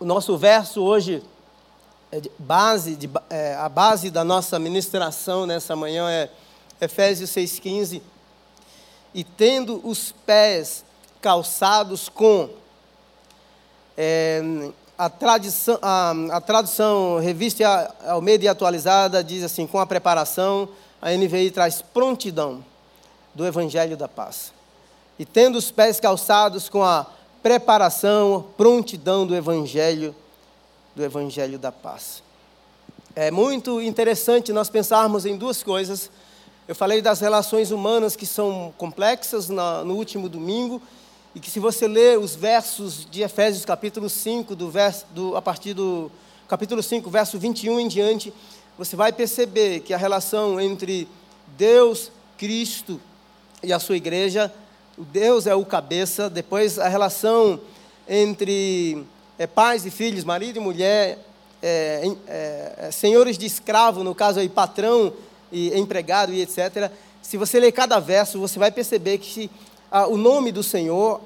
o nosso verso hoje, é de base, de, é, a base da nossa ministração nessa manhã é Efésios 6,15. E tendo os pés calçados com. É, a, tradição, a, a tradução revista ao meio e atualizada diz assim: com a preparação, a NVI traz prontidão do Evangelho da Paz. E tendo os pés calçados com a preparação, prontidão do Evangelho, do Evangelho da Paz. É muito interessante nós pensarmos em duas coisas. Eu falei das relações humanas que são complexas no último domingo, e que se você ler os versos de Efésios capítulo 5, do verso, do, a partir do capítulo 5, verso 21 em diante, você vai perceber que a relação entre Deus, Cristo e a sua igreja, Deus é o cabeça, depois a relação entre é, pais e filhos, marido e mulher, é, é, senhores de escravo, no caso aí patrão e empregado e etc. Se você ler cada verso, você vai perceber que ah, o nome do Senhor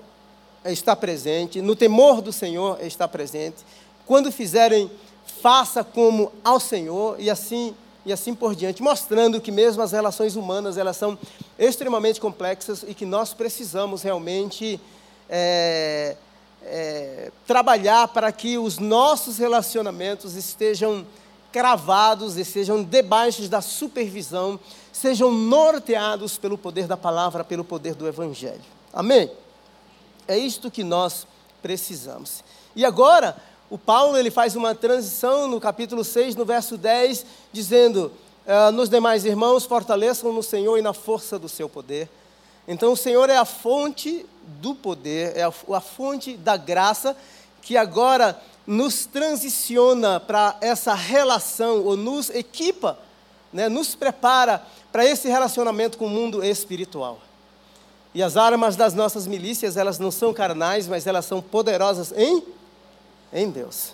está presente, no temor do Senhor está presente. Quando fizerem, faça como ao Senhor e assim e assim por diante, mostrando que mesmo as relações humanas elas são extremamente complexas e que nós precisamos realmente é, é, trabalhar para que os nossos relacionamentos estejam cravados e sejam debaixo da supervisão sejam norteados pelo poder da palavra, pelo poder do Evangelho. Amém? É isto que nós precisamos. E agora, o Paulo ele faz uma transição no capítulo 6, no verso 10, dizendo: ah, Nos demais irmãos, fortaleçam no Senhor e na força do seu poder. Então, o Senhor é a fonte do poder, é a, fonte da graça, que agora nos transiciona para essa relação, ou nos equipa, né, nos prepara para esse relacionamento com o mundo espiritual. E as armas das nossas milícias, elas não são carnais, mas elas são poderosas em, em Deus.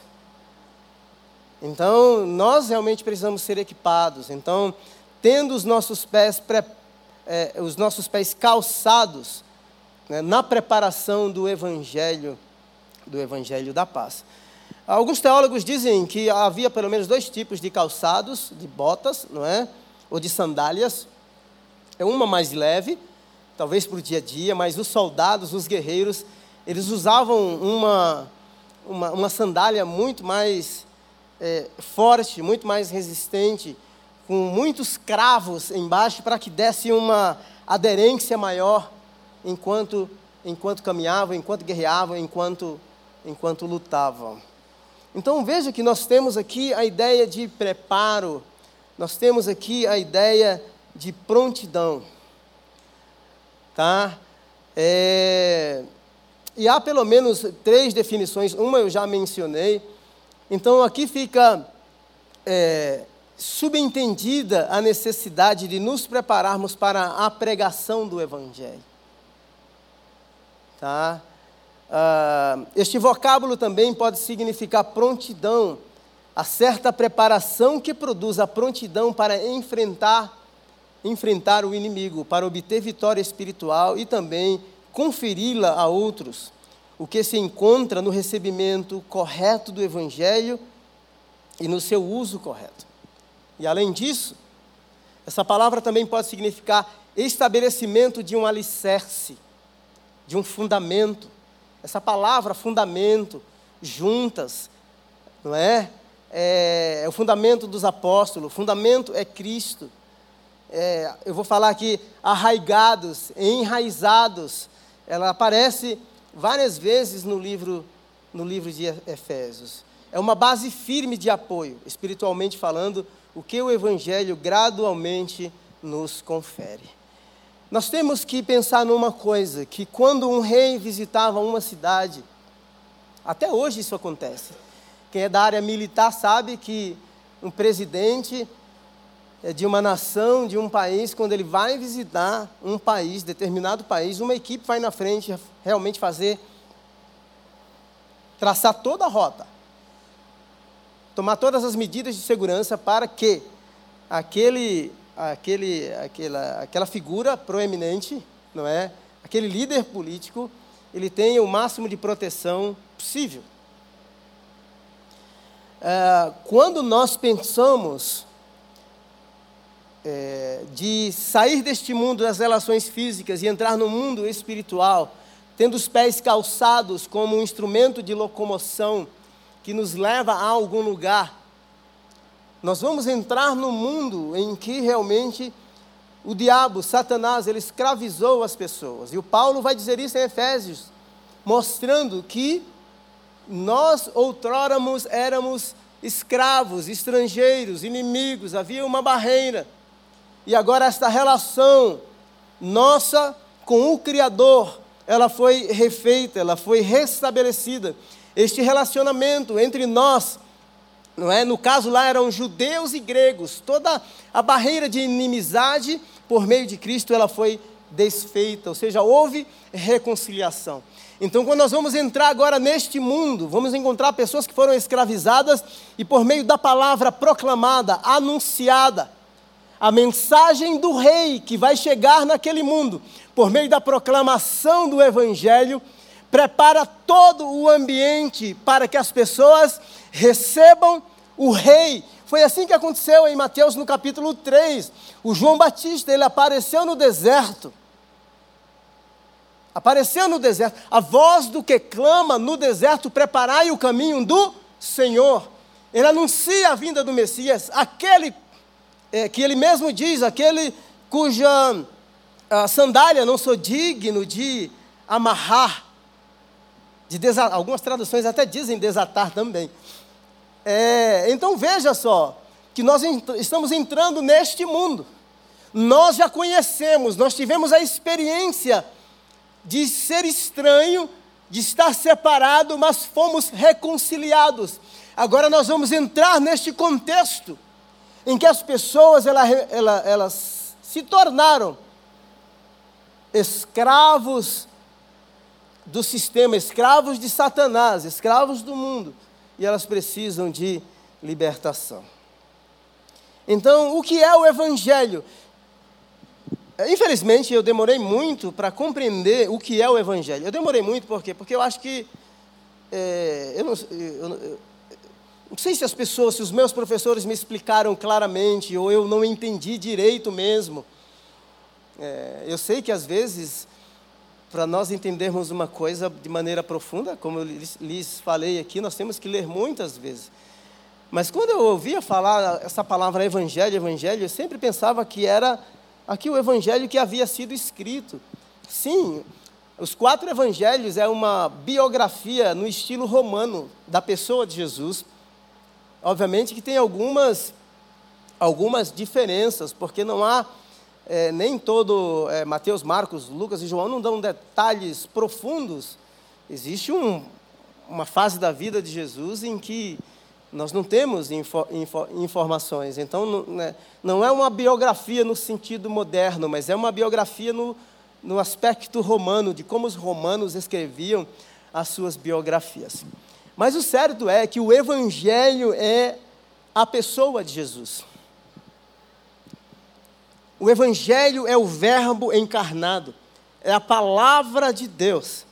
Então, nós realmente precisamos ser equipados. Então, tendo os nossos pés, pré, é, os nossos pés calçados né, na preparação do Evangelho, do Evangelho da paz. Alguns teólogos dizem que havia pelo menos dois tipos de calçados, de botas, não é? ou de sandálias. É uma mais leve, talvez para o dia a dia, mas os soldados, os guerreiros, eles usavam uma, uma, uma sandália muito mais é, forte, muito mais resistente, com muitos cravos embaixo para que desse uma aderência maior enquanto, enquanto caminhavam, enquanto guerreavam, enquanto, enquanto lutavam. Então veja que nós temos aqui a ideia de preparo nós temos aqui a ideia de prontidão. Tá? É, e há pelo menos três definições, uma eu já mencionei. Então aqui fica é, subentendida a necessidade de nos prepararmos para a pregação do Evangelho. Tá? Ah, este vocábulo também pode significar prontidão a certa preparação que produz a prontidão para enfrentar enfrentar o inimigo, para obter vitória espiritual e também conferi-la a outros, o que se encontra no recebimento correto do evangelho e no seu uso correto. E além disso, essa palavra também pode significar estabelecimento de um alicerce, de um fundamento. Essa palavra fundamento, juntas, não é? é, é o fundamento dos apóstolos, o fundamento é Cristo. É, eu vou falar aqui arraigados, enraizados. Ela aparece várias vezes no livro, no livro de Efésios. É uma base firme de apoio, espiritualmente falando, o que o Evangelho gradualmente nos confere. Nós temos que pensar numa coisa: que quando um rei visitava uma cidade, até hoje isso acontece, quem é da área militar sabe que um presidente de uma nação, de um país, quando ele vai visitar um país, determinado país, uma equipe vai na frente realmente fazer, traçar toda a rota, tomar todas as medidas de segurança para que aquele, aquele, aquela, aquela figura proeminente, não é? Aquele líder político, ele tenha o máximo de proteção possível. é, quando nós pensamos é, de sair deste mundo das relações físicas e entrar no mundo espiritual, tendo os pés calçados como um instrumento de locomoção que nos leva a algum lugar, nós vamos entrar no mundo em que realmente o diabo, Satanás, ele escravizou as pessoas. E o Paulo vai dizer isso em Efésios, mostrando que nós outroramos éramos escravos, estrangeiros, inimigos, havia uma barreira. E agora esta relação nossa com o Criador, ela foi refeita, ela foi restabelecida. Este relacionamento entre nós, não é? No caso lá eram judeus e gregos. Toda a barreira de inimizade por meio de Cristo ela foi desfeita, ou seja, houve reconciliação. Então, quando nós vamos entrar agora neste mundo, vamos encontrar pessoas que foram escravizadas e por meio da palavra proclamada, anunciada, a mensagem do rei que vai chegar naquele mundo, por meio da proclamação do evangelho, prepara todo o ambiente para que as pessoas recebam o rei. Foi assim que aconteceu em Mateus no capítulo 3. O João Batista, ele apareceu no deserto Apareceu no deserto. A voz do que clama no deserto, preparai o caminho do Senhor. Ele anuncia a vinda do Messias, aquele é, que ele mesmo diz, aquele cuja sandália não sou digno de amarrar, de desatar, algumas traduções até dizem desatar também. É, então veja só, que nós estamos entrando neste mundo. Nós já conhecemos, nós tivemos a experiência de ser estranho, de estar separado, mas fomos reconciliados. Agora nós vamos entrar neste contexto em que as pessoas ela, ela, elas se tornaram escravos do sistema, escravos de Satanás, escravos do mundo, e elas precisam de libertação. Então, o que é o Evangelho? Infelizmente, eu demorei muito para compreender o que é o Evangelho. Eu demorei muito por quê? Porque eu acho que. É, eu, não, eu, eu, não sei se as pessoas, se os meus professores me explicaram claramente, ou eu não entendi direito mesmo. É, eu sei que às vezes, para nós entendermos uma coisa de maneira profunda, como eu lhes, lhes falei aqui, nós temos que ler muitas vezes. Mas quando eu ouvia falar essa palavra evangelho, evangelho, eu sempre pensava que era aqui o evangelho que havia sido escrito. Sim, os quatro evangelhos é uma biografia no estilo romano da pessoa de Jesus. Obviamente que tem algumas, algumas diferenças, porque não há é, nem todo é, Mateus, Marcos, Lucas e João não dão detalhes profundos. Existe um, uma fase da vida de Jesus em que nós não temos info, info, informações. Então, não, né, não, é uma biografia no sentido moderno, mas é uma biografia no, no aspecto romano, de como os romanos escreviam as suas biografias. Mas o certo é que o Evangelho é a pessoa de Jesus. O Evangelho é o Verbo encarnado, é a palavra de Deus.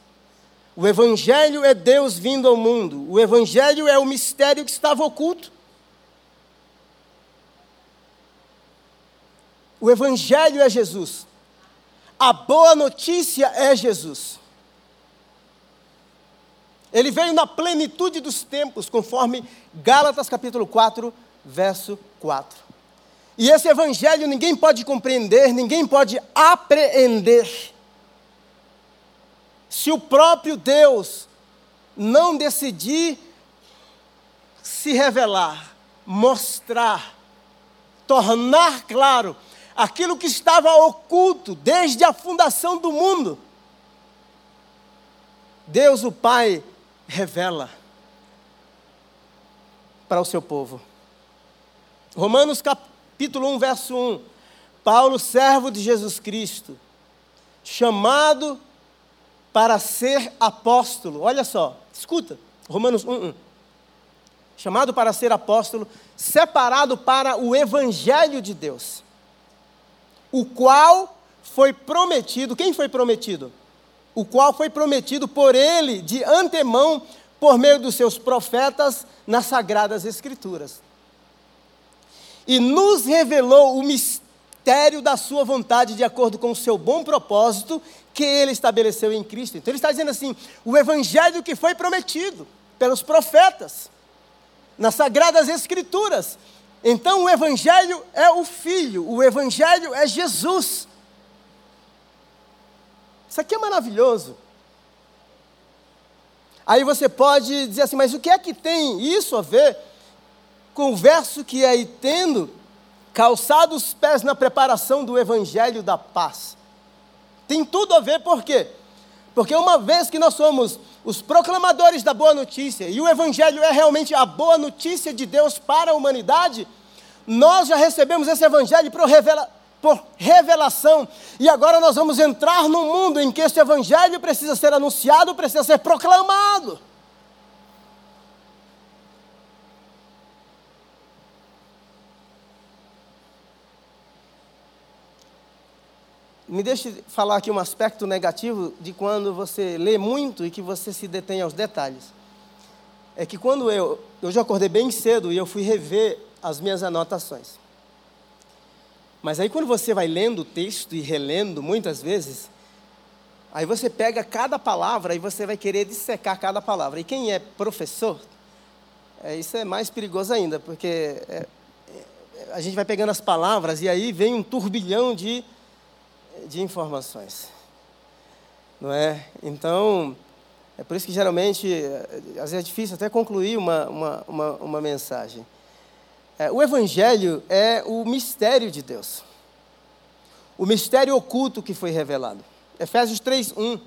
O Evangelho é Deus vindo ao mundo. O Evangelho é o mistério que estava oculto. O Evangelho é Jesus. A boa notícia é Jesus. Ele veio na plenitude dos tempos, conforme Gálatas capítulo 4, verso 4. E esse evangelho ninguém pode compreender, ninguém pode apreender se o próprio Deus não decidir se revelar, mostrar, tornar claro aquilo que estava oculto desde a fundação do mundo. Deus, o Pai, revela para o seu povo. Romanos capítulo 1, verso 1. Paulo, servo de Jesus Cristo, chamado para ser apóstolo. Olha só, escuta, Romanos 1, 1. Chamado para ser apóstolo, separado para o evangelho de Deus, o qual foi prometido, quem foi prometido? O qual foi prometido por ele de antemão por meio dos seus profetas nas sagradas escrituras. E nos revelou o mistério da sua vontade de acordo com o seu bom propósito que ele estabeleceu em Cristo. Então ele está dizendo assim: o evangelho que foi prometido pelos profetas nas sagradas escrituras. Então o evangelho é o filho, o evangelho é Jesus. Isso aqui é maravilhoso. Aí você pode dizer assim, mas o que é que tem isso a ver com o verso que é aí tendo calçado os pés na preparação do evangelho da paz? Tem tudo a ver, por quê? Porque uma vez que nós somos os proclamadores da boa notícia, e o Evangelho é realmente a boa notícia de Deus para a humanidade, nós já recebemos esse Evangelho por, revela, por revelação, e agora nós vamos entrar num mundo em que esse Evangelho precisa ser anunciado, precisa ser proclamado. me deixe falar aqui um aspecto negativo de quando você lê muito e que você se detém aos detalhes. É que quando eu, eu já acordei bem cedo e eu fui rever as minhas anotações. Mas aí quando você vai lendo o texto e relendo muitas vezes, aí você pega cada palavra e você vai querer dissecar cada palavra. E quem é professor, é, isso é mais perigoso ainda, porque é, é, a gente vai pegando as palavras e aí vem um turbilhão de de informações. Não é? Então, é por isso que geralmente, às vezes é difícil até concluir uma, uma, uma, uma mensagem. É, o Evangelho é o mistério de Deus. O mistério oculto que foi revelado. Efésios 3, 1.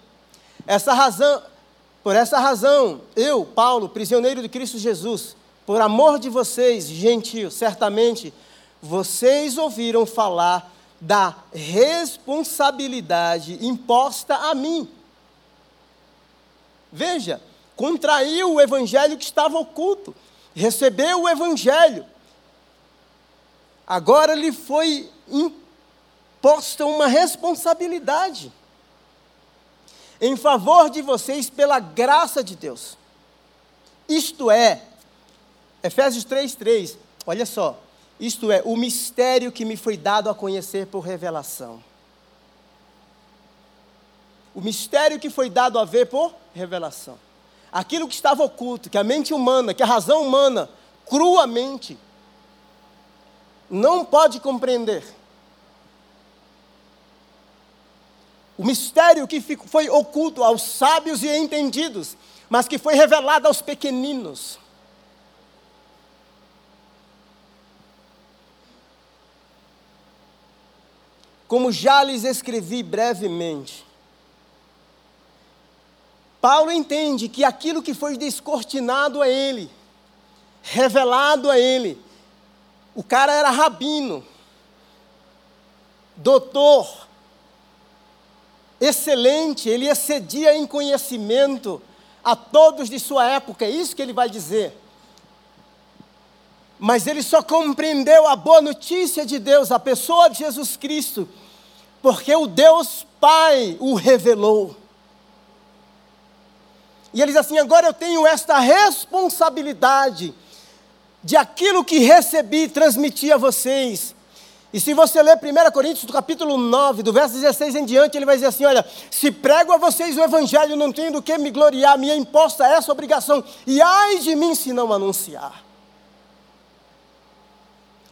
Essa razão, por essa razão, eu, Paulo, prisioneiro de Cristo Jesus, por amor de vocês, gentios, certamente vocês ouviram falar da responsabilidade imposta a mim. Veja, contraiu o evangelho que estava oculto, recebeu o evangelho. Agora lhe foi imposta uma responsabilidade em favor de vocês pela graça de Deus. Isto é, Efésios 3:3. Olha só, isto é, o mistério que me foi dado a conhecer por revelação. O mistério que foi dado a ver por revelação. Aquilo que estava oculto, que a mente humana, que a razão humana, cruamente, não pode compreender. O mistério que foi oculto aos sábios e entendidos, mas que foi revelado aos pequeninos. como já lhes escrevi brevemente. Paulo entende que aquilo que foi descortinado a ele, revelado a ele, o cara era rabino, doutor, excelente, ele excedia em conhecimento a todos de sua época, é isso que ele vai dizer. Mas ele só compreendeu a boa notícia de Deus, a pessoa de Jesus Cristo, porque o Deus Pai o revelou. E ele diz assim: agora eu tenho esta responsabilidade de aquilo que recebi transmitir a vocês. E se você ler 1 Coríntios, do capítulo 9, do verso 16 em diante, ele vai dizer assim: Olha, se prego a vocês o evangelho, não tenho do que me gloriar, me é imposta essa obrigação, e ai de mim se não anunciar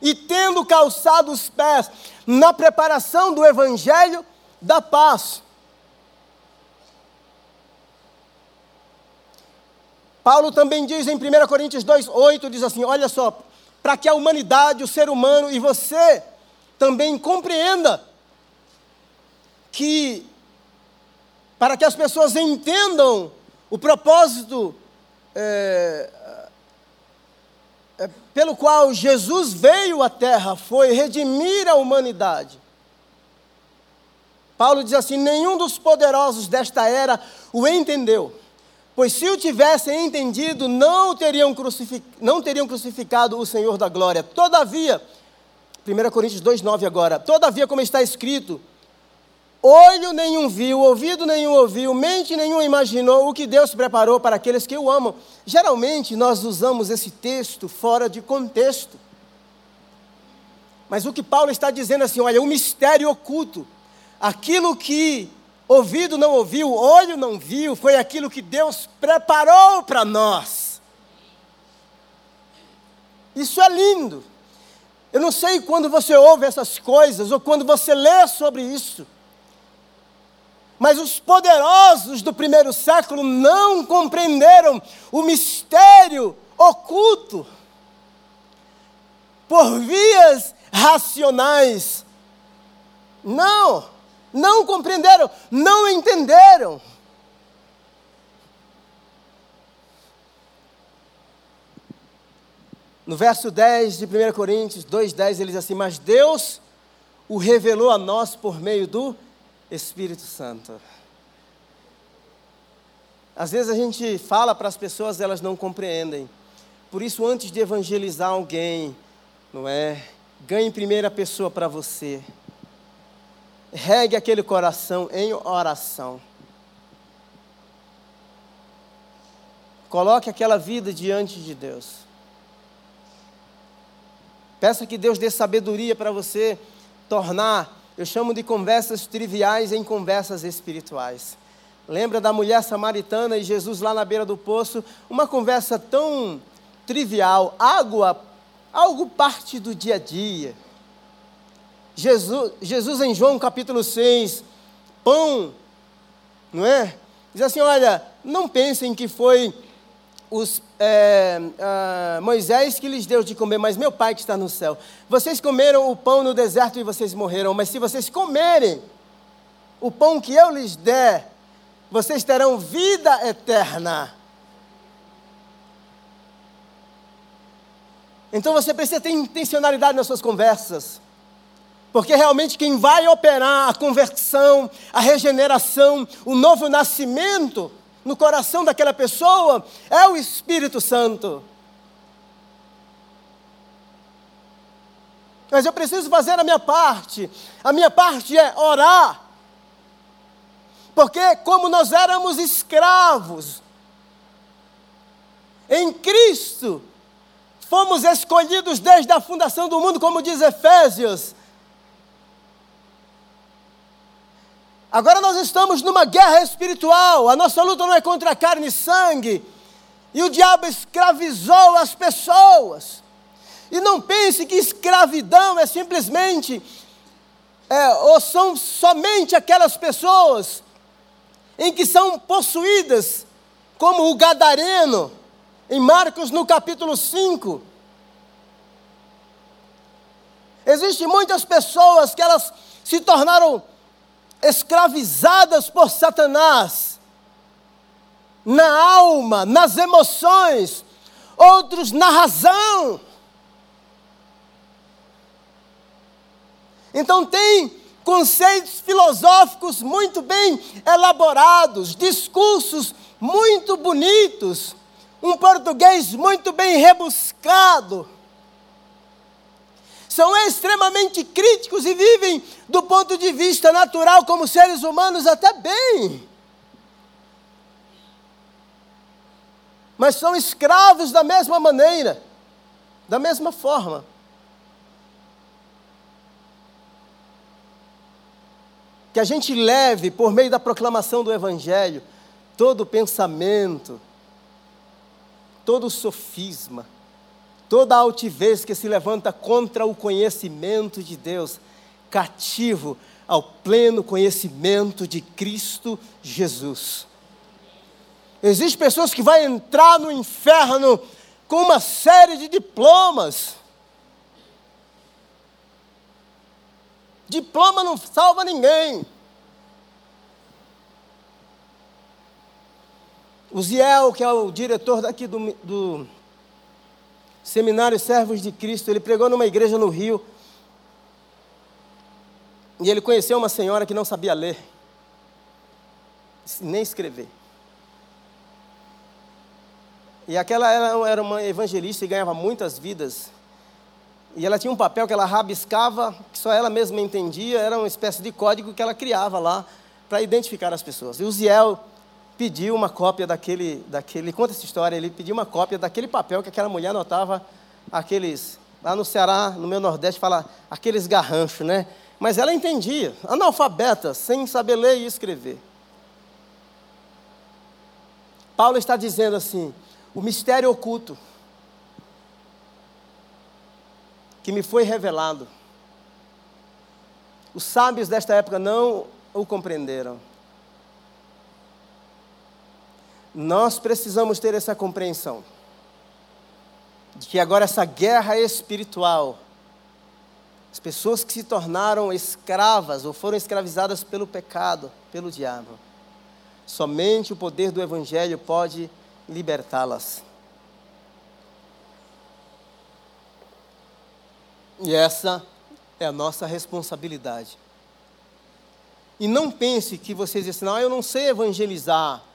e tendo calçado os pés na preparação do evangelho da paz. Paulo também diz em 1 Coríntios 2:8 diz assim: "Olha só, para que a humanidade, o ser humano e você também compreenda que para que as pessoas entendam o propósito é, é, pelo qual Jesus veio à terra foi redimir a humanidade. Paulo diz assim: nenhum dos poderosos desta era o entendeu, pois se o tivessem entendido, não teriam, não teriam crucificado o Senhor da glória. Todavia, 1 Coríntios 2,9 agora, todavia, como está escrito, olho nenhum viu, ouvido nenhum ouviu, mente nenhum imaginou o que Deus preparou para aqueles que o amam. Geralmente nós usamos esse texto fora de contexto. Mas o que Paulo está dizendo assim, olha, o mistério oculto, aquilo que ouvido não ouviu, olho não viu, foi aquilo que Deus preparou para nós. Isso é lindo. Eu não sei quando você ouve essas coisas ou quando você lê sobre isso. Mas os poderosos do primeiro século não compreenderam o mistério oculto por vias racionais. Não, não compreenderam, não entenderam. No verso 10 de 1 Coríntios 2,10 ele diz assim: Mas Deus o revelou a nós por meio do Espírito Santo. Às vezes a gente fala para as pessoas, elas não compreendem. Por isso, antes de evangelizar alguém, não é? Ganhe primeira pessoa para você. Regue aquele coração em oração. Coloque aquela vida diante de Deus. Peça que Deus dê sabedoria para você tornar eu chamo de conversas triviais em conversas espirituais. Lembra da mulher samaritana e Jesus lá na beira do poço? Uma conversa tão trivial, água, algo parte do dia a dia. Jesus, Jesus em João capítulo 6, pão, não é? Diz assim: olha, não pensem que foi os, é, Moisés que lhes deu de comer, mas meu Pai que está no céu. Vocês comeram o pão no deserto e vocês morreram, mas se vocês comerem o pão que eu lhes der, vocês terão vida eterna. Então você precisa ter intencionalidade nas suas conversas. Porque realmente quem vai operar a conversão, a regeneração, o novo nascimento, no coração daquela pessoa é o Espírito Santo. Mas eu preciso fazer a minha parte. A minha parte é orar. Porque, como nós éramos escravos, em Cristo, fomos escolhidos desde a fundação do mundo, como diz Efésios, Agora nós estamos numa guerra espiritual. A nossa luta não é contra carne e sangue. E o diabo escravizou as pessoas. E não pense que escravidão é simplesmente, é, ou são somente aquelas pessoas em que são possuídas, como o gadareno, em Marcos no capítulo 5. Existem muitas pessoas que elas se tornaram escravizadas por Satanás, na alma, nas emoções, outros na razão. Então, tem conceitos filosóficos muito bem elaborados, discursos muito bonitos, um português muito bem rebuscado são extremamente críticos e vivem do ponto de vista natural como seres humanos até bem. Mas são escravos da mesma maneira, da mesma forma. Que a gente leve, por meio da proclamação do Evangelho, todo o pensamento, todo o sofisma, toda altivez que se levanta contra o conhecimento de Deus, cativo ao pleno conhecimento de Cristo Jesus. Existem pessoas que vão entrar no inferno com uma série de diplomas. Diploma não salva ninguém. O Ziel, que é o diretor daqui do, do Seminário Servos de Cristo. Ele pregou numa igreja no Rio. E ele conheceu uma senhora que não sabia ler, nem escrever. E aquela era uma evangelista e ganhava muitas vidas. E ela tinha um papel que ela rabiscava, que só ela mesma entendia, era uma espécie de código que ela criava lá para identificar as pessoas. E o Ziel pediu uma cópia daquele, daquele, conta essa história, ele pediu uma cópia daquele papel que aquela mulher anotava aqueles, lá no Ceará, no meu Nordeste, fala aqueles garranchos, né? Mas ela entendia, analfabeta, sem saber ler e escrever. Paulo está dizendo assim: o mistério oculto que me foi revelado. Os sábios desta época não o compreenderam. Nós precisamos ter essa compreensão de que agora essa guerra espiritual, as pessoas que se tornaram escravas ou foram escravizadas pelo pecado, pelo diabo, somente o poder do Evangelho pode libertá-las. E essa é a nossa responsabilidade. E não pense que você diz assim, não, eu não sei evangelizar.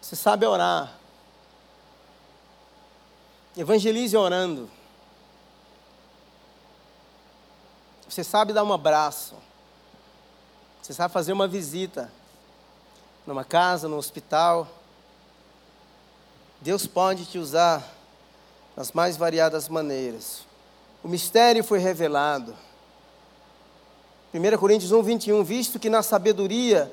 Você sabe orar. Evangelize orando. Você sabe dar um abraço. Você sabe fazer uma visita numa casa, no hospital. Deus pode te usar das mais variadas maneiras. O mistério foi revelado. 1 Coríntios 1, 21. Visto que na sabedoria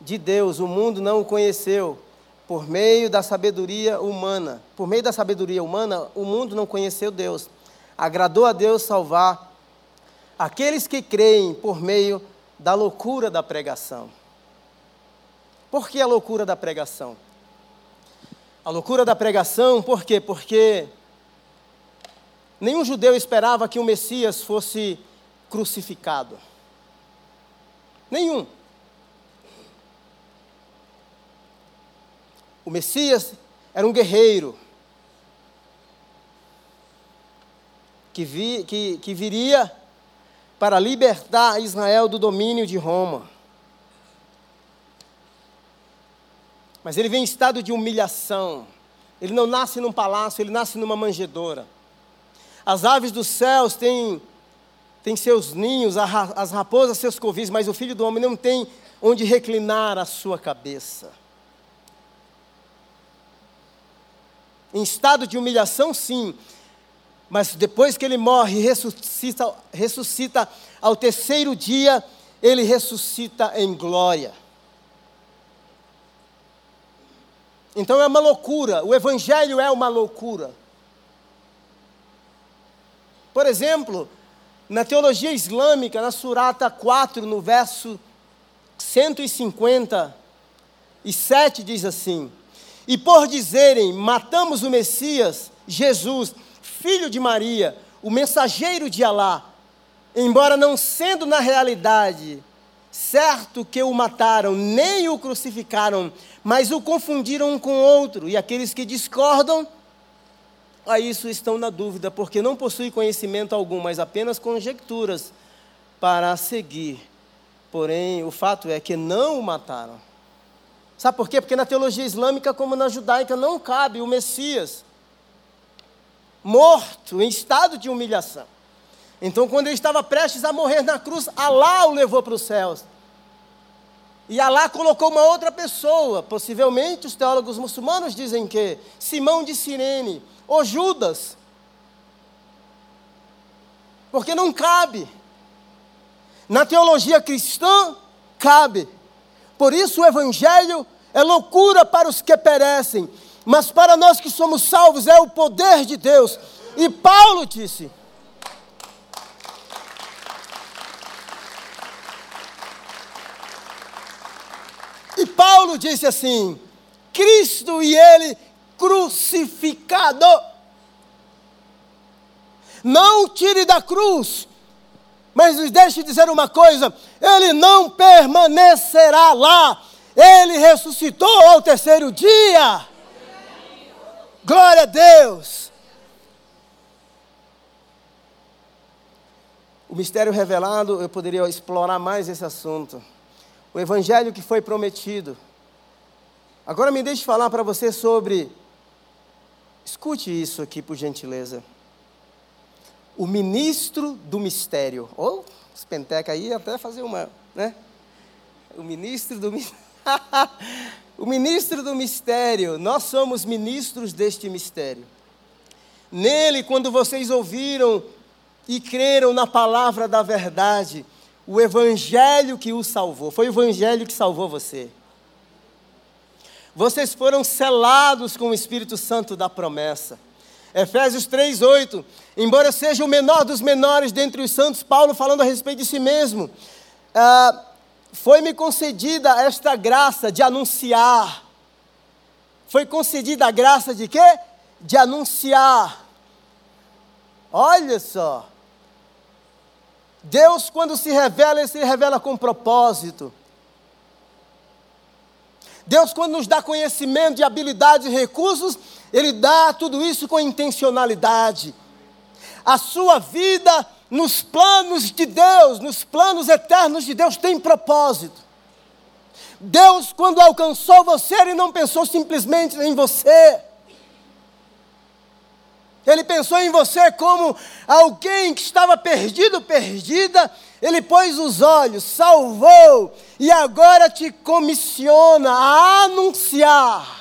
de Deus o mundo não o conheceu, por meio da sabedoria humana. Por meio da sabedoria humana, o mundo não conheceu Deus. Agradou a Deus salvar aqueles que creem por meio da loucura da pregação. Por que a loucura da pregação? A loucura da pregação, por quê? Porque Nenhum judeu esperava que o Messias fosse crucificado. Nenhum. O Messias era um guerreiro que, vi, que, que viria para libertar Israel do domínio de Roma. Mas ele vem em estado de humilhação. Ele não nasce num palácio, ele nasce numa manjedoura. As aves dos céus têm, têm seus ninhos, as raposas seus covis, mas o filho do homem não tem onde reclinar a sua cabeça. Em estado de humilhação, sim, mas depois que ele morre e ressuscita, ressuscita ao terceiro dia, ele ressuscita em glória. Então é uma loucura, o Evangelho é uma loucura. Por exemplo, na teologia islâmica, na Surata 4, no verso 157, diz assim: E por dizerem, matamos o Messias, Jesus, filho de Maria, o mensageiro de Alá, embora não sendo na realidade certo que o mataram, nem o crucificaram, mas o confundiram um com outro, e aqueles que discordam, a isso estão na dúvida, porque não possuem conhecimento algum, mas apenas conjecturas para seguir. Porém, o fato é que não o mataram. Sabe por quê? Porque na teologia islâmica, como na judaica, não cabe o Messias morto, em estado de humilhação. Então, quando ele estava prestes a morrer na cruz, Alá o levou para os céus. E Alá colocou uma outra pessoa, possivelmente os teólogos muçulmanos dizem que Simão de Sirene, ou Judas. Porque não cabe. Na teologia cristã, cabe. Por isso o Evangelho é loucura para os que perecem, mas para nós que somos salvos é o poder de Deus. E Paulo disse: E Paulo disse assim: Cristo e Ele crucificado. Não tire da cruz, mas nos deixe dizer uma coisa: ele não permanecerá lá, ele ressuscitou ao terceiro dia. Glória a Deus. O mistério revelado, eu poderia explorar mais esse assunto. O evangelho que foi prometido. Agora me deixe falar para você sobre Escute isso aqui, por gentileza. O ministro do mistério. Ou, oh, os penteca aí até fazer uma, né? O ministro do O ministro do mistério, nós somos ministros deste mistério. Nele, quando vocês ouviram e creram na palavra da verdade, o evangelho que o salvou, foi o evangelho que salvou você. Vocês foram selados com o Espírito Santo da promessa. Efésios 3:8. Embora seja o menor dos menores dentre os santos, Paulo falando a respeito de si mesmo. Ah, foi-me concedida esta graça de anunciar. Foi concedida a graça de quê? De anunciar. Olha só. Deus, quando se revela, Ele se revela com propósito. Deus, quando nos dá conhecimento de habilidades e recursos, Ele dá tudo isso com intencionalidade. A sua vida nos planos de Deus, nos planos eternos de Deus, tem propósito. Deus, quando alcançou você, Ele não pensou simplesmente em você. Ele pensou em você como alguém que estava perdido, perdida. Ele pôs os olhos, salvou e agora te comissiona a anunciar.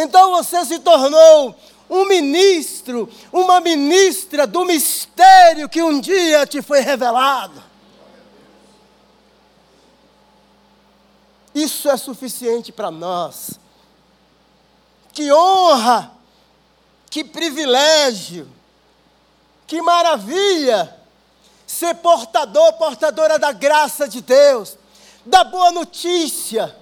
Então você se tornou um ministro, uma ministra do mistério que um dia te foi revelado. Isso é suficiente para nós. Que honra, que privilégio, que maravilha ser portador, portadora da graça de Deus, da boa notícia,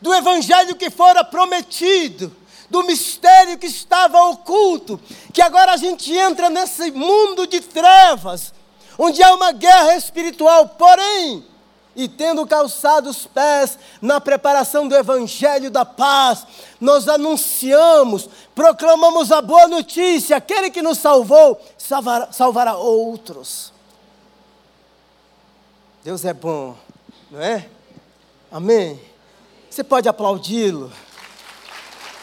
do evangelho que fora prometido do mistério que estava oculto, que agora a gente entra nesse mundo de trevas, onde há uma guerra espiritual, porém, e tendo calçado os pés na preparação do Evangelho da paz, nós anunciamos, proclamamos a boa notícia: aquele que nos salvou salvará, salvará outros. Deus é bom, não é? Amém? Você pode aplaudi-lo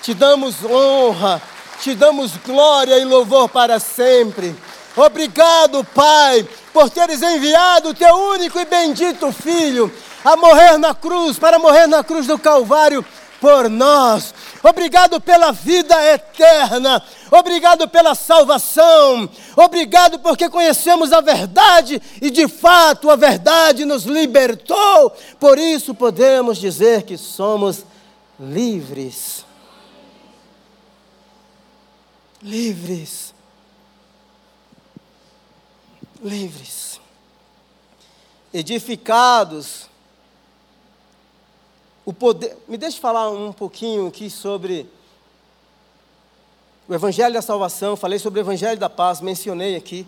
te damos honra, te damos glória e louvor para sempre. Obrigado, Pai, por teres enviado o teu único e bendito Filho a morrer na cruz, para morrer na cruz do Calvário por nós. Obrigado pela vida eterna. Obrigado pela salvação. Obrigado porque conhecemos a verdade e de fato a verdade nos libertou. Por isso podemos dizer que somos livres livres. Livres. Edificados. O poder. Me deixe falar um pouquinho aqui sobre o Evangelho da Salvação. Falei sobre o Evangelho da Paz, mencionei aqui.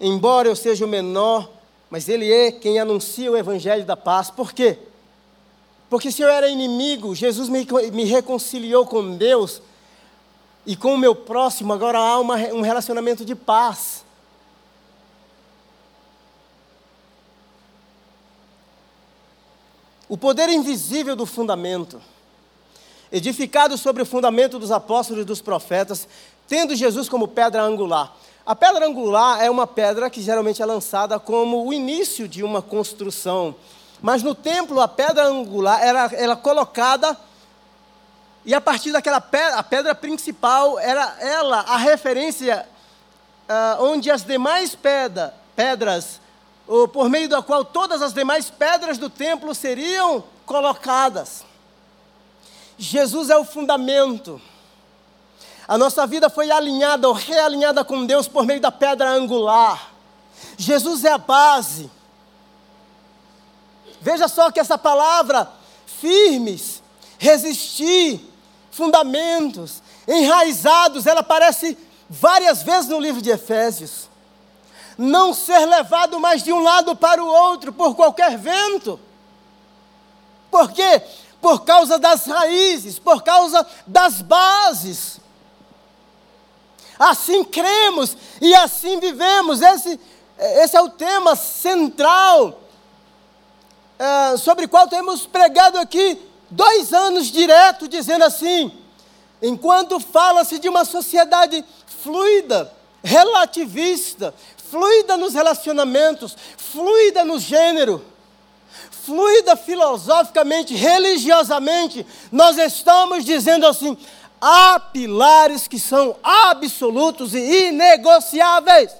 Embora eu seja o menor, mas ele é quem anuncia o Evangelho da Paz. Por quê? Porque se eu era inimigo, Jesus me, me reconciliou com Deus e com o meu próximo agora há uma, um relacionamento de paz. O poder invisível do fundamento, edificado sobre o fundamento dos apóstolos e dos profetas, tendo Jesus como pedra angular. A pedra angular é uma pedra que geralmente é lançada como o início de uma construção. Mas no templo, a pedra angular era, era colocada e a partir daquela pedra, a pedra principal era ela a referência uh, onde as demais pedra, pedras, por meio da qual todas as demais pedras do templo seriam colocadas. Jesus é o fundamento. A nossa vida foi alinhada ou realinhada com Deus por meio da pedra angular. Jesus é a base. Veja só que essa palavra, firmes, resistir, fundamentos, enraizados, ela aparece várias vezes no livro de Efésios. Não ser levado mais de um lado para o outro por qualquer vento. Por quê? Por causa das raízes, por causa das bases. Assim cremos e assim vivemos. Esse, esse é o tema central é, sobre o qual temos pregado aqui dois anos direto dizendo assim: enquanto fala-se de uma sociedade fluida, relativista, fluida nos relacionamentos, fluida no gênero, fluida filosoficamente, religiosamente, nós estamos dizendo assim: há pilares que são absolutos e inegociáveis.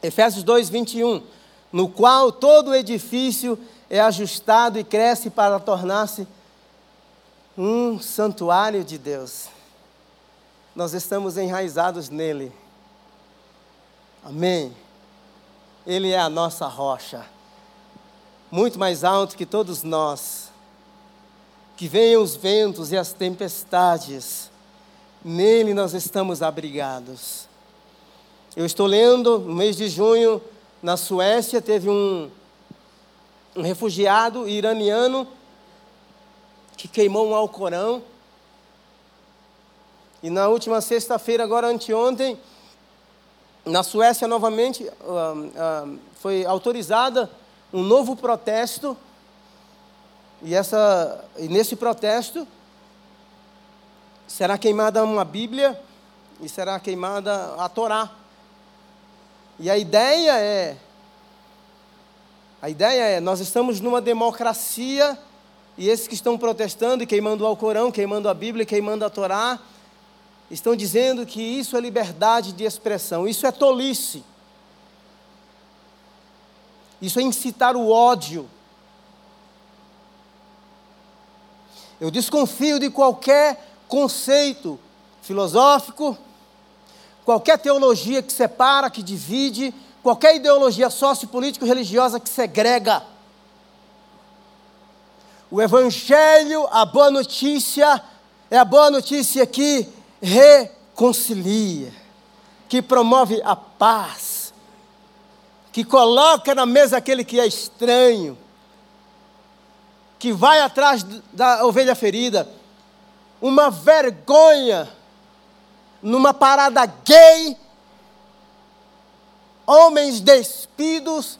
Efésios 2, 21. No qual todo edifício é ajustado e cresce para tornar-se um santuário de Deus. Nós estamos enraizados nele. Amém. Ele é a nossa rocha, muito mais alto que todos nós. Que venham os ventos e as tempestades, nele nós estamos abrigados. Eu estou lendo, no mês de junho, na Suécia, teve um, um refugiado iraniano que queimou um Alcorão. E na última sexta-feira, agora anteontem, na Suécia novamente uh, uh, foi autorizada um novo protesto. E, essa, e nesse protesto será queimada uma Bíblia e será queimada a Torá. E a ideia é a ideia é, nós estamos numa democracia e esses que estão protestando e queimando o Alcorão, queimando a Bíblia, queimando a Torá, estão dizendo que isso é liberdade de expressão, isso é tolice. Isso é incitar o ódio. Eu desconfio de qualquer conceito filosófico, qualquer teologia que separa, que divide, qualquer ideologia sociopolítico-religiosa que segrega. O Evangelho, a boa notícia, é a boa notícia que reconcilia, que promove a paz, que coloca na mesa aquele que é estranho, que vai atrás da ovelha ferida. Uma vergonha numa parada gay, homens despidos,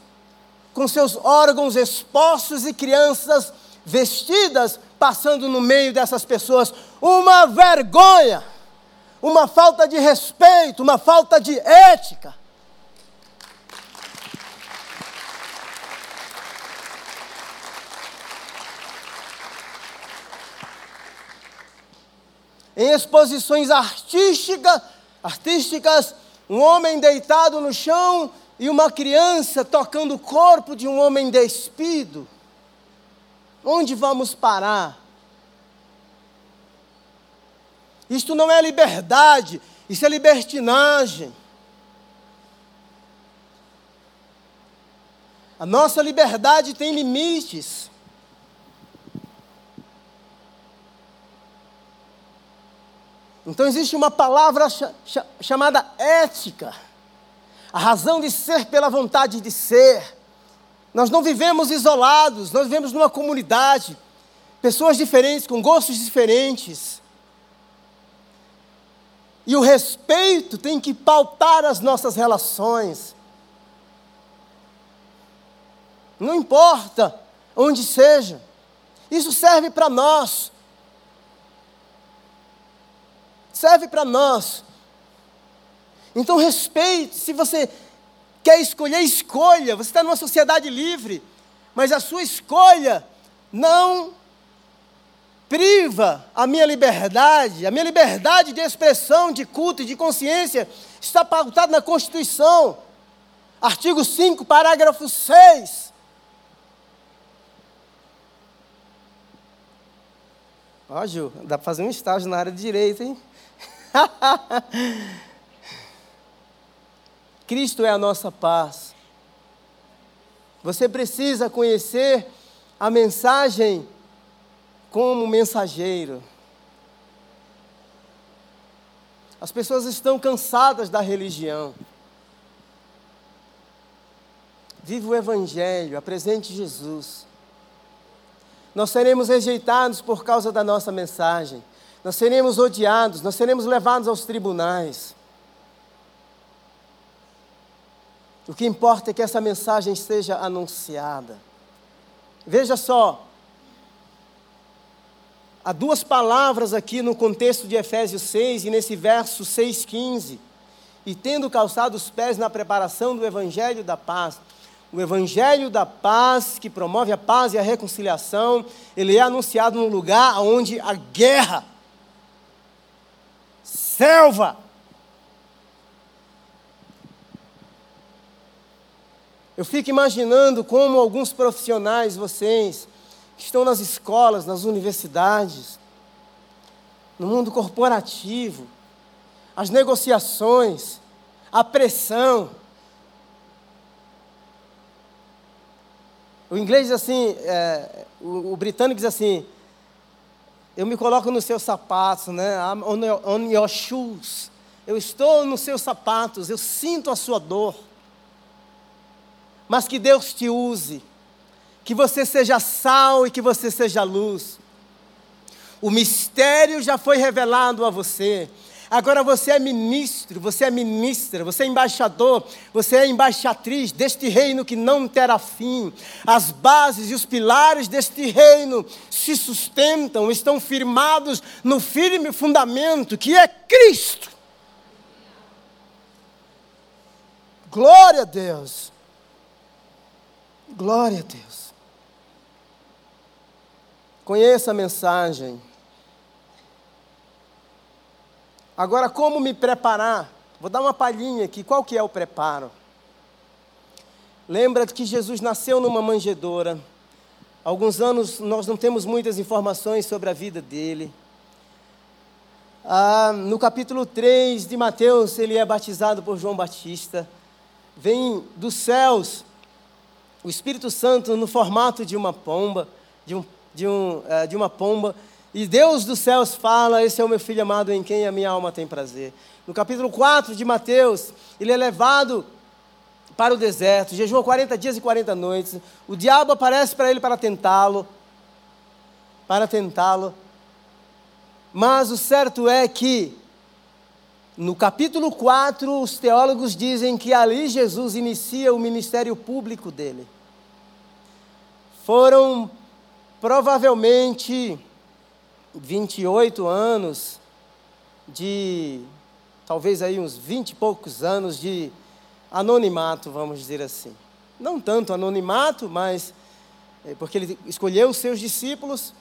com seus órgãos expostos e crianças vestidas passando no meio dessas pessoas. Uma vergonha, uma falta de respeito, uma falta de ética. em exposições artística, artísticas, um homem deitado no chão e uma criança tocando o corpo de um homem despido. Onde vamos parar? Isto não é liberdade, isso é libertinagem. A nossa liberdade tem limites. Então existe uma palavra ch ch chamada ética. A razão de ser pela vontade de ser. Nós não vivemos isolados, nós vivemos numa comunidade. Pessoas diferentes, com gostos diferentes. E o respeito tem que pautar as nossas relações. Não importa onde seja. Isso serve para nós serve para nós. Então respeite, se você quer escolher, escolha. Você está numa sociedade livre, mas a sua escolha não priva a minha liberdade, a minha liberdade de expressão, de culto e de consciência está pautada na Constituição. Artigo 5, parágrafo 6. Ó, Ju, dá para fazer um estágio na área de direito, hein? Cristo é a nossa paz. Você precisa conhecer a mensagem como mensageiro. As pessoas estão cansadas da religião. Vive o Evangelho, apresente Jesus. Nós seremos rejeitados por causa da nossa mensagem nós seremos odiados, nós seremos levados aos tribunais. O que importa é que essa mensagem seja anunciada. Veja só, há duas palavras aqui no contexto de Efésios 6 e nesse verso 6,15. E tendo calçado os pés na preparação do Evangelho da paz. O Evangelho da paz, que promove a paz e a reconciliação, ele é anunciado no lugar onde a guerra, selva, Eu fico imaginando como alguns profissionais, vocês, que estão nas escolas, nas universidades, no mundo corporativo, as negociações, a pressão. O inglês diz assim, é, o, o, britânico diz assim, eu me coloco nos seus sapatos, né? I'm on your, on your shoes. Eu estou nos seus sapatos, eu sinto a sua dor mas que Deus te use, que você seja sal e que você seja luz. O mistério já foi revelado a você. Agora você é ministro, você é ministra, você é embaixador, você é embaixatriz deste reino que não terá fim. As bases e os pilares deste reino se sustentam, estão firmados no firme fundamento que é Cristo. Glória a Deus. Glória a Deus. Conheça a mensagem. Agora, como me preparar? Vou dar uma palhinha aqui. Qual que é o preparo? Lembra que Jesus nasceu numa manjedoura. Alguns anos nós não temos muitas informações sobre a vida dele. Ah, no capítulo 3 de Mateus, ele é batizado por João Batista. Vem dos céus o Espírito Santo no formato de uma pomba, de, um, de, um, uh, de uma pomba, e Deus dos céus fala: Esse é o meu filho amado em quem a minha alma tem prazer. No capítulo 4 de Mateus, ele é levado para o deserto, jejua 40 dias e 40 noites. O diabo aparece para ele para tentá-lo, para tentá-lo. Mas o certo é que, no capítulo 4, os teólogos dizem que ali Jesus inicia o ministério público dele. Foram provavelmente 28 anos de, talvez aí uns 20 e poucos anos de anonimato, vamos dizer assim. Não tanto anonimato, mas é, porque ele escolheu os seus discípulos,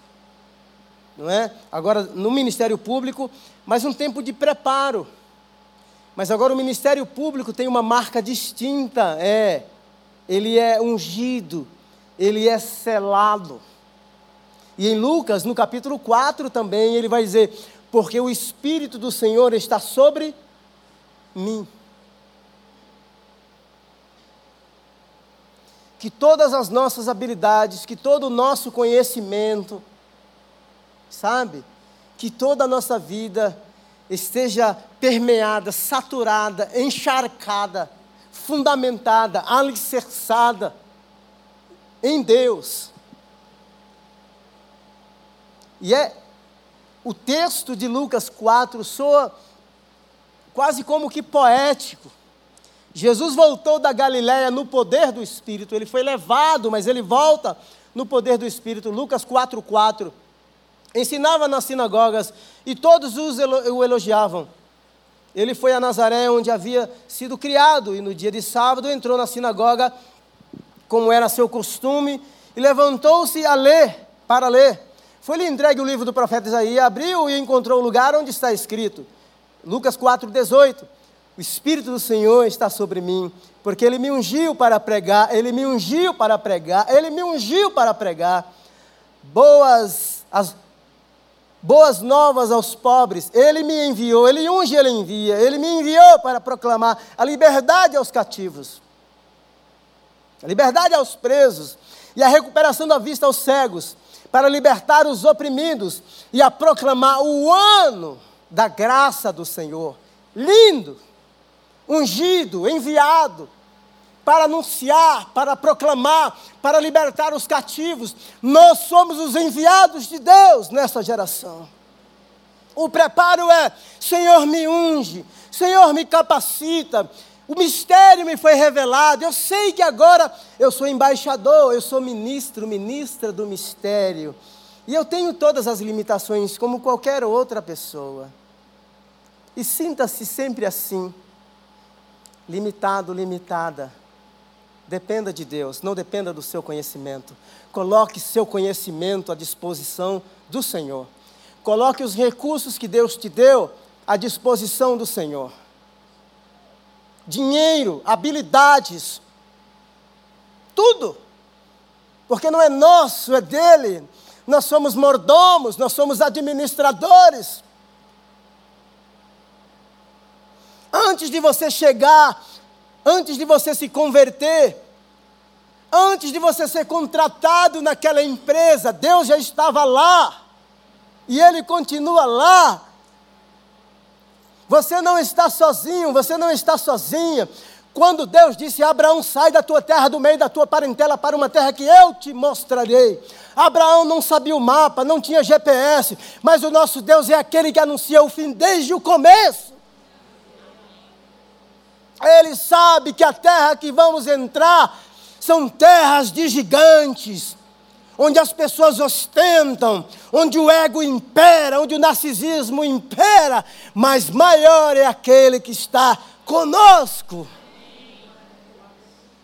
não é? Agora no ministério público, mas um tempo de preparo. Mas agora o ministério público tem uma marca distinta, é ele é ungido, ele é selado. E em Lucas, no capítulo 4 também, ele vai dizer: Porque o Espírito do Senhor está sobre mim. Que todas as nossas habilidades, que todo o nosso conhecimento, sabe? Que toda a nossa vida esteja permeada, saturada, encharcada, fundamentada, alicerçada em Deus. E é o texto de Lucas 4 soa quase como que poético. Jesus voltou da Galiléia no poder do Espírito, ele foi levado, mas ele volta no poder do Espírito. Lucas 4:4. Ensinava nas sinagogas e todos os o elogiavam. Ele foi a Nazaré, onde havia sido criado, e no dia de sábado entrou na sinagoga como era seu costume, e levantou-se a ler, para ler. Foi-lhe entregue o livro do profeta Isaías, abriu e encontrou o lugar onde está escrito. Lucas 4,18. O Espírito do Senhor está sobre mim, porque Ele me ungiu para pregar, Ele me ungiu para pregar, Ele me ungiu para pregar. Boas, as, boas novas aos pobres, Ele me enviou, Ele unge, Ele envia, Ele me enviou para proclamar a liberdade aos cativos a liberdade aos presos e a recuperação da vista aos cegos, para libertar os oprimidos e a proclamar o ano da graça do Senhor. Lindo, ungido, enviado, para anunciar, para proclamar, para libertar os cativos. Nós somos os enviados de Deus nessa geração. O preparo é: Senhor, me unge, Senhor, me capacita, O mistério me foi revelado. Eu sei que agora eu sou embaixador, eu sou ministro, ministra do mistério. E eu tenho todas as limitações, como qualquer outra pessoa. E sinta-se sempre assim, limitado, limitada. Dependa de Deus, não dependa do seu conhecimento. Coloque seu conhecimento à disposição do Senhor. Coloque os recursos que Deus te deu à disposição do Senhor. Dinheiro, habilidades, tudo. Porque não é nosso, é dele nós somos mordomos, nós somos administradores. Antes de você chegar, antes de você se converter, antes de você ser contratado naquela empresa, Deus já estava lá, e Ele continua lá. Você não está sozinho, você não está sozinha. Quando Deus disse a Abraão: sai da tua terra, do meio da tua parentela, para uma terra que eu te mostrarei. Abraão não sabia o mapa, não tinha GPS, mas o nosso Deus é aquele que anuncia o fim desde o começo. Ele sabe que a terra que vamos entrar são terras de gigantes, onde as pessoas ostentam, onde o ego impera, onde o narcisismo impera, mas maior é aquele que está conosco.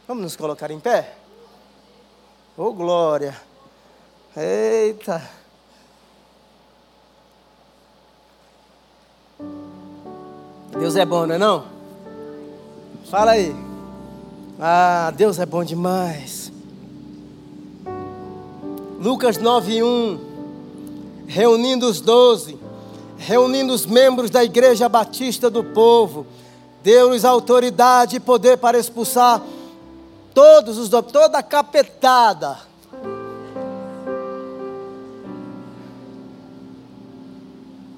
Vamos nos colocar em pé? Oh glória! Eita! Deus é bom, não é não? Fala aí. Ah, Deus é bom demais. Lucas 9:1 Reunindo os doze, reunindo os membros da igreja batista do povo, deu-lhes autoridade e poder para expulsar todos os toda a capetada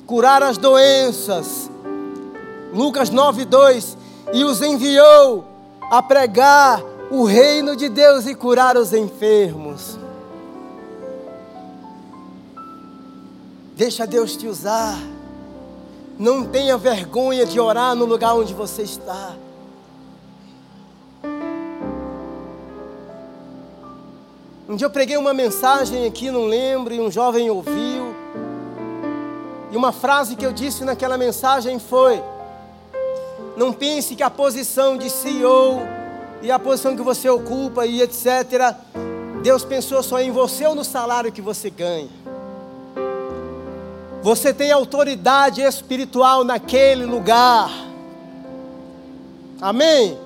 curar as doenças. Lucas 9, 2: E os enviou a pregar o reino de Deus e curar os enfermos. Deixa Deus te usar. Não tenha vergonha de orar no lugar onde você está. Um dia eu preguei uma mensagem aqui, não lembro, e um jovem ouviu. E uma frase que eu disse naquela mensagem foi: Não pense que a posição de CEO e a posição que você ocupa e etc. Deus pensou só em você ou no salário que você ganha. Você tem autoridade espiritual naquele lugar. Amém?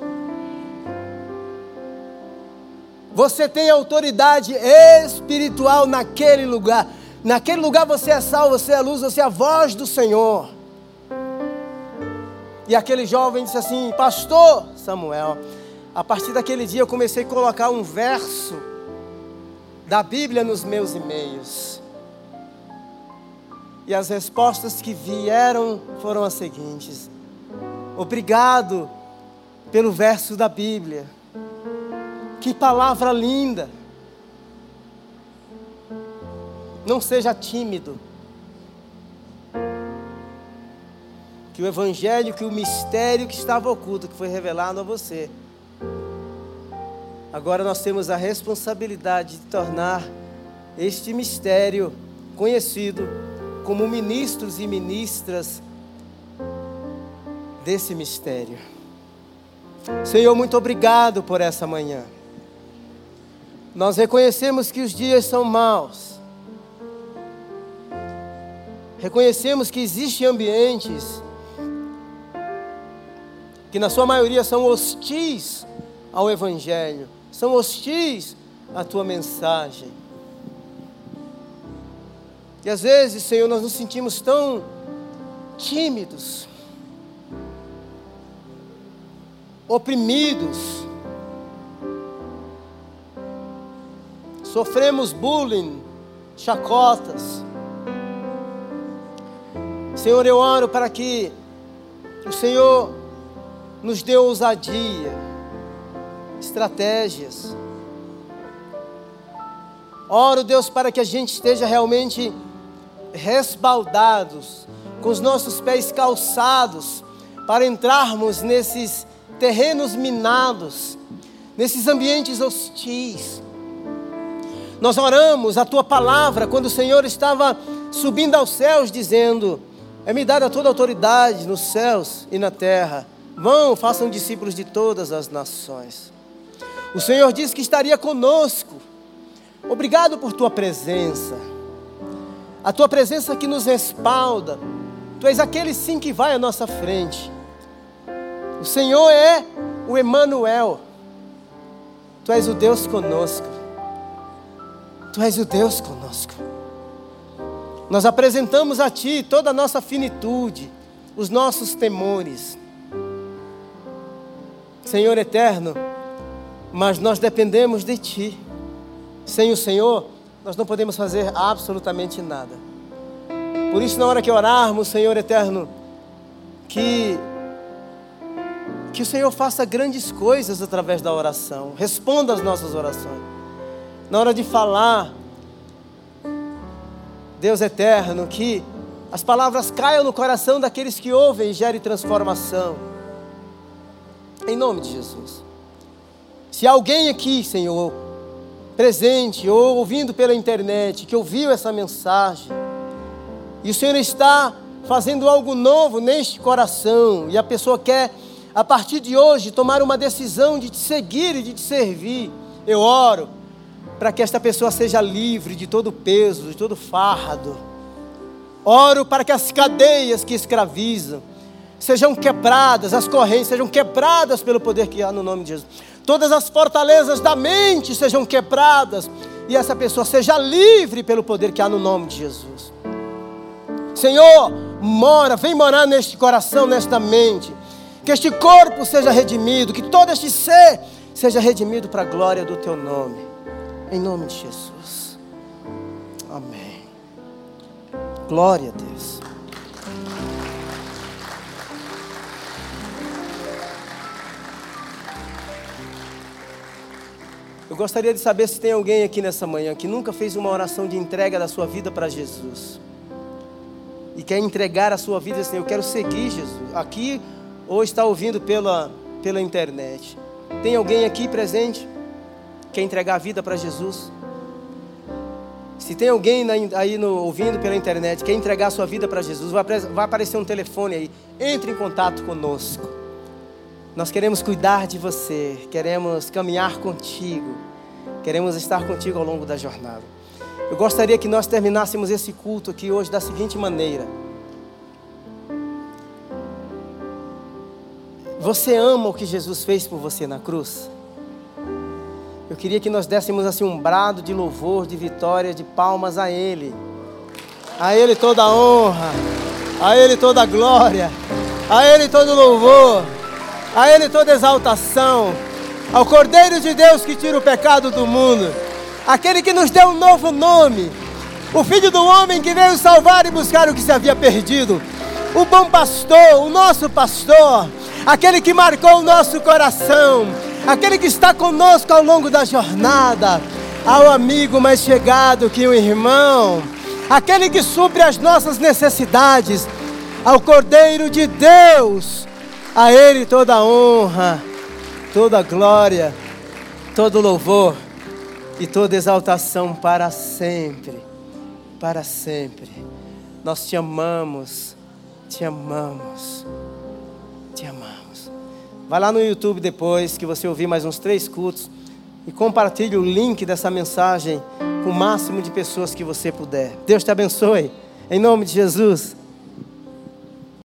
Você tem autoridade espiritual naquele lugar. Naquele lugar você é salvo, você é luz, você é a voz do Senhor. E aquele jovem disse assim: Pastor Samuel, a partir daquele dia eu comecei a colocar um verso da Bíblia nos meus e-mails. E as respostas que vieram foram as seguintes: Obrigado pelo verso da Bíblia. Que palavra linda. Não seja tímido. Que o evangelho, que o mistério que estava oculto, que foi revelado a você. Agora nós temos a responsabilidade de tornar este mistério conhecido como ministros e ministras desse mistério. Senhor, muito obrigado por essa manhã. Nós reconhecemos que os dias são maus reconhecemos que existem ambientes que, na sua maioria, são hostis ao Evangelho, são hostis à tua mensagem. E às vezes, Senhor, nós nos sentimos tão tímidos, oprimidos, sofremos bullying, chacotas, Senhor, eu oro para que o Senhor nos dê ousadia, estratégias. Oro, Deus, para que a gente esteja realmente resbaldados, com os nossos pés calçados, para entrarmos nesses terrenos minados, nesses ambientes hostis. Nós oramos a tua palavra quando o Senhor estava subindo aos céus, dizendo: É-me dada toda autoridade nos céus e na terra. Vão, façam discípulos de todas as nações. O Senhor disse que estaria conosco. Obrigado por tua presença. A tua presença que nos respalda. Tu és aquele sim que vai à nossa frente. O Senhor é o Emanuel. Tu és o Deus conosco. Tu és o Deus conosco. Nós apresentamos a Ti toda a nossa finitude, os nossos temores. Senhor eterno, mas nós dependemos de Ti. Sem o Senhor, nós não podemos fazer absolutamente nada. Por isso, na hora que orarmos, Senhor eterno, que que o Senhor faça grandes coisas através da oração, responda às nossas orações. Na hora de falar, Deus eterno, que as palavras caiam no coração daqueles que ouvem e gerem transformação. Em nome de Jesus. Se alguém aqui, Senhor, presente ou ouvindo pela internet, que ouviu essa mensagem, e o Senhor está fazendo algo novo neste coração, e a pessoa quer a partir de hoje, tomar uma decisão de te seguir e de te servir. Eu oro para que esta pessoa seja livre de todo peso, de todo fardo. Oro para que as cadeias que escravizam sejam quebradas, as correntes sejam quebradas pelo poder que há no nome de Jesus. Todas as fortalezas da mente sejam quebradas e essa pessoa seja livre pelo poder que há no nome de Jesus. Senhor, mora, vem morar neste coração, nesta mente que este corpo seja redimido, que todo este ser seja redimido para a glória do teu nome. Em nome de Jesus. Amém. Glória a Deus. Eu gostaria de saber se tem alguém aqui nessa manhã que nunca fez uma oração de entrega da sua vida para Jesus. E quer entregar a sua vida assim, eu quero seguir Jesus. Aqui ou está ouvindo pela, pela internet. Tem alguém aqui presente? Quer entregar a vida para Jesus? Se tem alguém aí no, ouvindo pela internet, quer entregar a sua vida para Jesus, vai, vai aparecer um telefone aí. Entre em contato conosco. Nós queremos cuidar de você, queremos caminhar contigo, queremos estar contigo ao longo da jornada. Eu gostaria que nós terminássemos esse culto aqui hoje da seguinte maneira. Você ama o que Jesus fez por você na cruz? Eu queria que nós dessemos assim um brado de louvor, de vitória, de palmas a Ele. A Ele toda a honra, a Ele toda a glória, a Ele todo louvor, a Ele toda exaltação, ao Cordeiro de Deus que tira o pecado do mundo, aquele que nos deu um novo nome, o Filho do Homem que veio salvar e buscar o que se havia perdido, o bom pastor, o nosso pastor aquele que marcou o nosso coração, aquele que está conosco ao longo da jornada, ao amigo mais chegado que o irmão, aquele que supre as nossas necessidades, ao Cordeiro de Deus, a Ele toda a honra, toda a glória, todo louvor e toda exaltação para sempre, para sempre. Nós te amamos, te amamos te amamos. Vai lá no YouTube depois que você ouvir mais uns três cultos e compartilhe o link dessa mensagem com o máximo de pessoas que você puder. Deus te abençoe. Em nome de Jesus.